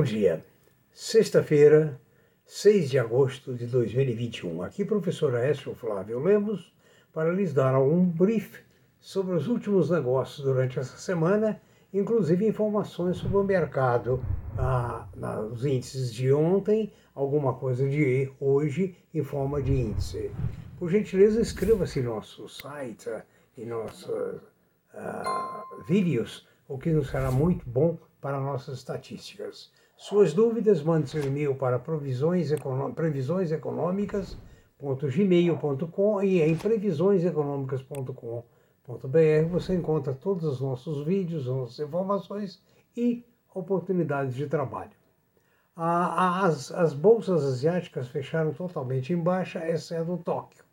Bom dia. Sexta-feira, 6 de agosto de 2021. Aqui, professor Aécio Flávio Lemos, para lhes dar algum brief sobre os últimos negócios durante essa semana, inclusive informações sobre o mercado, ah, nos índices de ontem, alguma coisa de hoje em forma de índice. Por gentileza, inscreva-se no nosso site e nossos ah, vídeos, o que nos será muito bom para nossas estatísticas. Suas dúvidas, mande seu e-mail para previsioneseconômicas.gmail.com e em previsioneseconômicas.com.br você encontra todos os nossos vídeos, nossas informações e oportunidades de trabalho. As, as bolsas asiáticas fecharam totalmente em baixa, exceto Tóquio.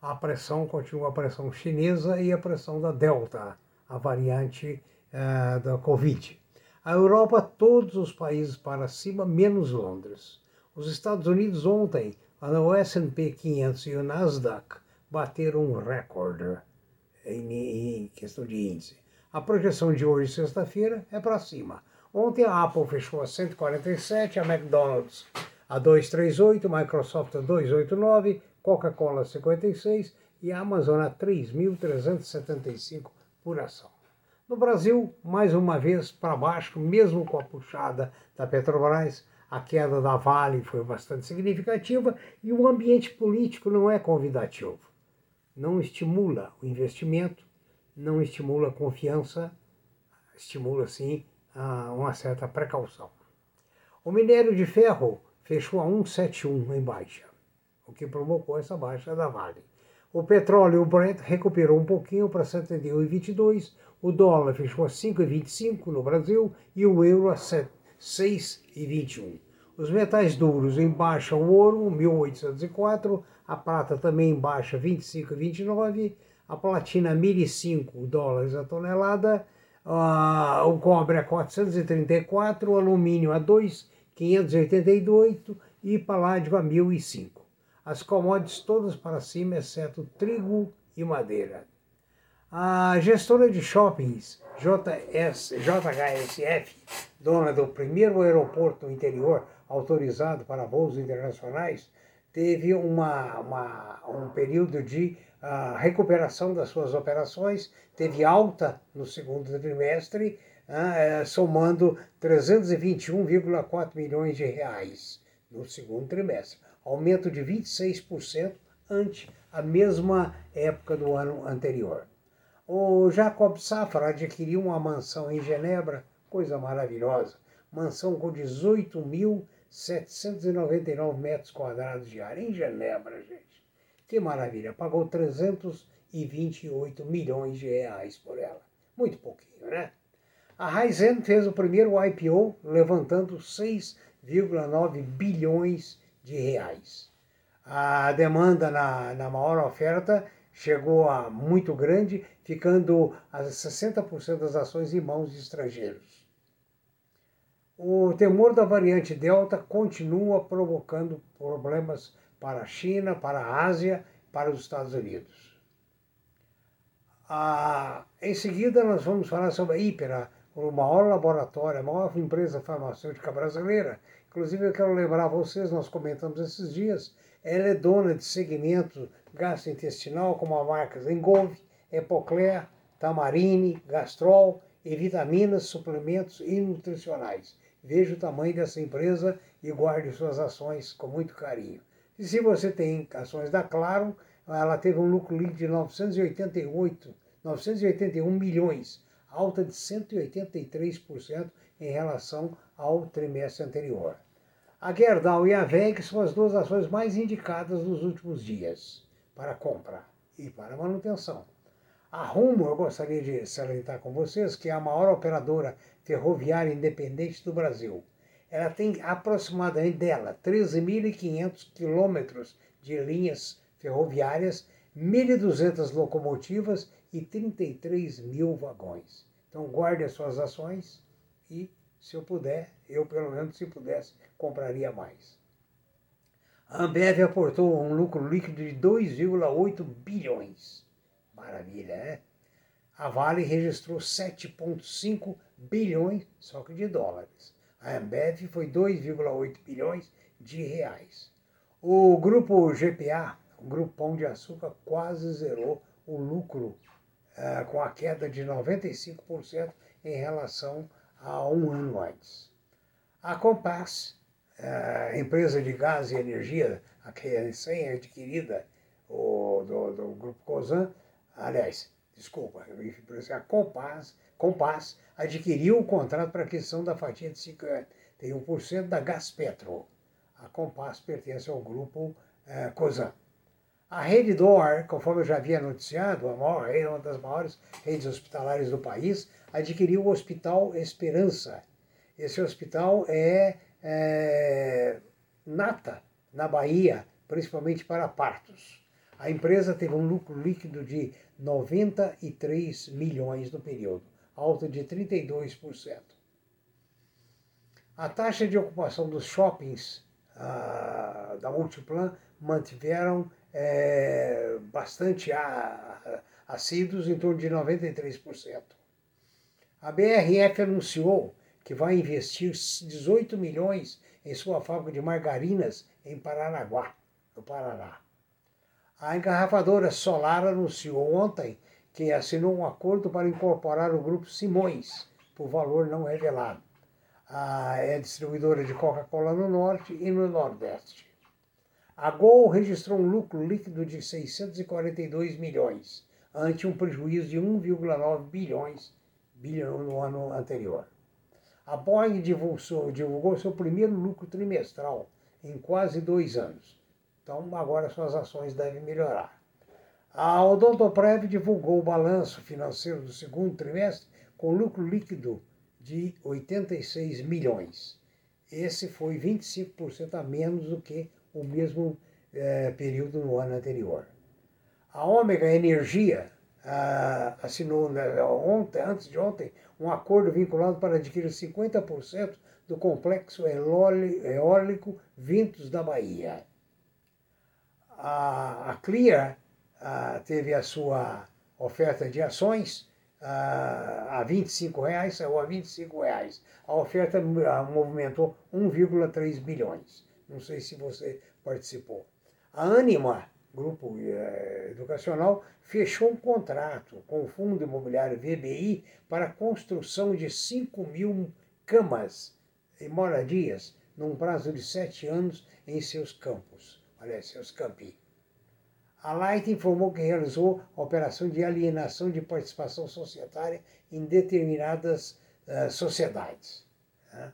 A pressão continua a pressão chinesa e a pressão da Delta, a variante uh, da Covid. A Europa, todos os países para cima, menos Londres. Os Estados Unidos ontem, o S&P 500 e o Nasdaq bateram um recorde em, em questão de índice. A projeção de hoje, sexta-feira, é para cima. Ontem a Apple fechou a 147, a McDonald's a 238, Microsoft a 289, Coca-Cola a 56 e a Amazon a 3.375 por ação. No Brasil, mais uma vez para baixo, mesmo com a puxada da Petrobras, a queda da Vale foi bastante significativa e o ambiente político não é convidativo. Não estimula o investimento, não estimula a confiança, estimula sim uma certa precaução. O minério de ferro fechou a 171 em baixa, o que provocou essa baixa da Vale. O petróleo, o Brent, recuperou um pouquinho para 71,22. O dólar fechou a 5,25 no Brasil e o euro a 6,21. Os metais duros em baixa, o ouro, 1.804. A prata também em baixa, 25,29. A platina, 1.005 dólares a tonelada. O cobre a 434. O alumínio a 2,588. E paládio a 1.005 as commodities todas para cima, exceto trigo e madeira. A gestora de shoppings, JS, JHSF, dona do primeiro aeroporto interior autorizado para voos internacionais, teve uma, uma um período de uh, recuperação das suas operações, teve alta no segundo trimestre, uh, somando 321,4 milhões de reais no segundo trimestre aumento de 26% ante a mesma época do ano anterior. O Jacob Safra adquiriu uma mansão em Genebra, coisa maravilhosa, mansão com 18.799 metros quadrados de área em Genebra, gente. Que maravilha, pagou 328 milhões de reais por ela. Muito pouquinho, né? A Raizen fez o primeiro IPO levantando 6,9 bilhões de reais. A demanda na, na maior oferta chegou a muito grande, ficando a 60% das ações em mãos de estrangeiros. O temor da variante Delta continua provocando problemas para a China, para a Ásia, para os Estados Unidos. Ah, em seguida, nós vamos falar sobre a Ípera, o maior laboratório, a maior empresa farmacêutica brasileira. Inclusive, eu quero lembrar a vocês, nós comentamos esses dias, ela é dona de segmento gastrointestinal, como a marcas Engolve, Epocler, Tamarine, Gastrol e vitaminas, suplementos e nutricionais. Veja o tamanho dessa empresa e guarde suas ações com muito carinho. E se você tem ações da Claro, ela teve um lucro líquido de 988, 981 milhões alta de 183% em relação ao trimestre anterior. A Gerdau e a VEG são as duas ações mais indicadas nos últimos dias para compra e para manutenção. A Rumo, eu gostaria de salientar com vocês que é a maior operadora ferroviária independente do Brasil. Ela tem aproximadamente dela 13.500 quilômetros de linhas ferroviárias 1.200 locomotivas e 33 mil vagões. Então guarde as suas ações e, se eu puder, eu pelo menos se pudesse, compraria mais. A Ambev aportou um lucro líquido de 2,8 bilhões. Maravilha, né? A Vale registrou 7,5 bilhões, só que de dólares. A Ambev foi 2,8 bilhões de reais. O grupo GPA, o Grupo Pão de Açúcar, quase zerou o lucro uh, com a queda de 95% em relação a um ano antes. A Compass, uh, empresa de gás e energia, a que é recém-adquirida do, do Grupo Cosan, aliás, desculpa, a Compass, Compass adquiriu o contrato para aquisição da fatia de 51% da Gaspetro. A Compass pertence ao grupo eh, Cosan. A rede DOR, conforme eu já havia noticiado, a maior, uma das maiores redes hospitalares do país, adquiriu o Hospital Esperança. Esse hospital é, é nata na Bahia, principalmente para partos. A empresa teve um lucro líquido de 93 milhões no período, alta de 32%. A taxa de ocupação dos shoppings ah, da Multiplan mantiveram é, bastante assíduos, em torno de 93%. A BRF anunciou que vai investir 18 milhões em sua fábrica de margarinas em Paranaguá, no Paraná. A engarrafadora Solar anunciou ontem que assinou um acordo para incorporar o grupo Simões, por valor não revelado. A, é distribuidora de Coca-Cola no Norte e no Nordeste. A Gol registrou um lucro líquido de 642 milhões, ante um prejuízo de 1,9 bilhões bilhão no ano anterior. A Boeing divulgou, divulgou seu primeiro lucro trimestral em quase dois anos então, agora suas ações devem melhorar. A Odontoprev divulgou o balanço financeiro do segundo trimestre com lucro líquido de 86 milhões. Esse foi 25% a menos do que o mesmo é, período no ano anterior. A Ômega Energia ah, assinou né, ontem, antes de ontem um acordo vinculado para adquirir 50% do complexo eólico Ventos da Bahia a, a Clear a, teve a sua oferta de ações a, a 25 reais, saiu a 25 reais. A oferta movimentou 1,3 bilhões. Não sei se você participou. A Anima, grupo eh, educacional, fechou um contrato com o Fundo Imobiliário VBI para a construção de 5 mil camas e moradias num prazo de sete anos em seus campos olha, seus campi. A Light informou que realizou a operação de alienação de participação societária em determinadas uh, sociedades. Né?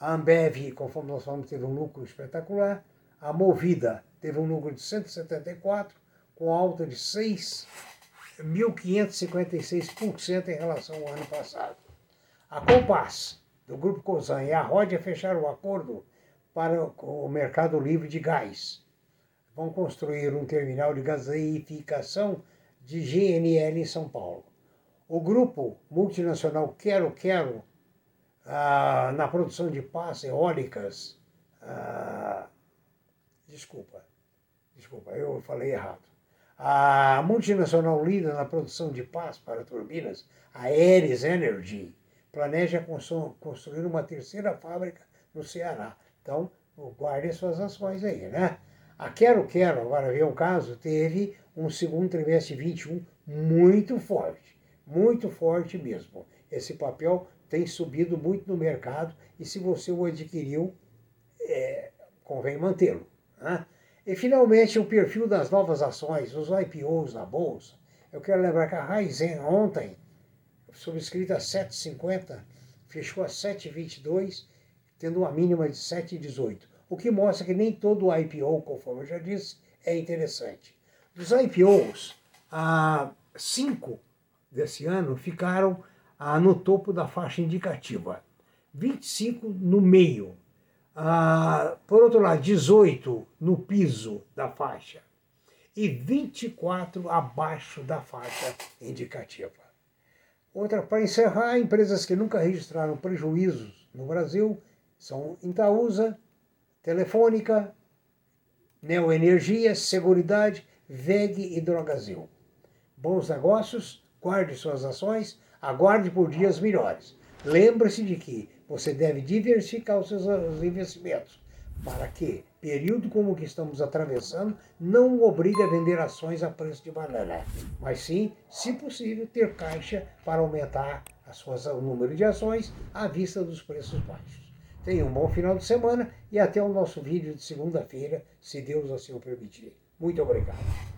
A Ambev, conforme nós falamos, teve um lucro espetacular. A Movida teve um lucro de 174, com alta de 6.556% em relação ao ano passado. A Compass, do Grupo Cosan, e a Rodia fecharam o acordo para o mercado livre de gás. Vão construir um terminal de gaseificação de GNL em São Paulo. O grupo multinacional Quero Quero, ah, na produção de pás eólicas, ah, desculpa, desculpa, eu falei errado. A multinacional líder na produção de pás para turbinas, a Aeres Energy, planeja construir uma terceira fábrica no Ceará. Então, guarde suas ações aí, né? A Quero Quero, agora vem um caso, teve um segundo trimestre 21 muito forte, muito forte mesmo. Esse papel tem subido muito no mercado e se você o adquiriu, é, convém mantê-lo. Né? E finalmente o perfil das novas ações, os IPOs na bolsa. Eu quero lembrar que a Raizen ontem, subscrita a 7,50, fechou a 7,22 tendo uma mínima de 7,18, o que mostra que nem todo IPO, conforme eu já disse, é interessante. Dos IPOs, ah, cinco desse ano ficaram ah, no topo da faixa indicativa, 25 no meio, ah, por outro lado, 18 no piso da faixa e 24 abaixo da faixa indicativa. Outra, para encerrar, empresas que nunca registraram prejuízos no Brasil são Itaúsa, Telefônica, Neoenergia, Seguridade, VEG e Drogazil. Bons negócios, guarde suas ações, aguarde por dias melhores. Lembre-se de que, você deve diversificar os seus investimentos para que, período como o que estamos atravessando, não obrigue a vender ações a preço de banana, mas sim, se possível, ter caixa para aumentar as suas, o número de ações à vista dos preços baixos. Tenha um bom final de semana e até o nosso vídeo de segunda-feira, se Deus assim o permitir. Muito obrigado.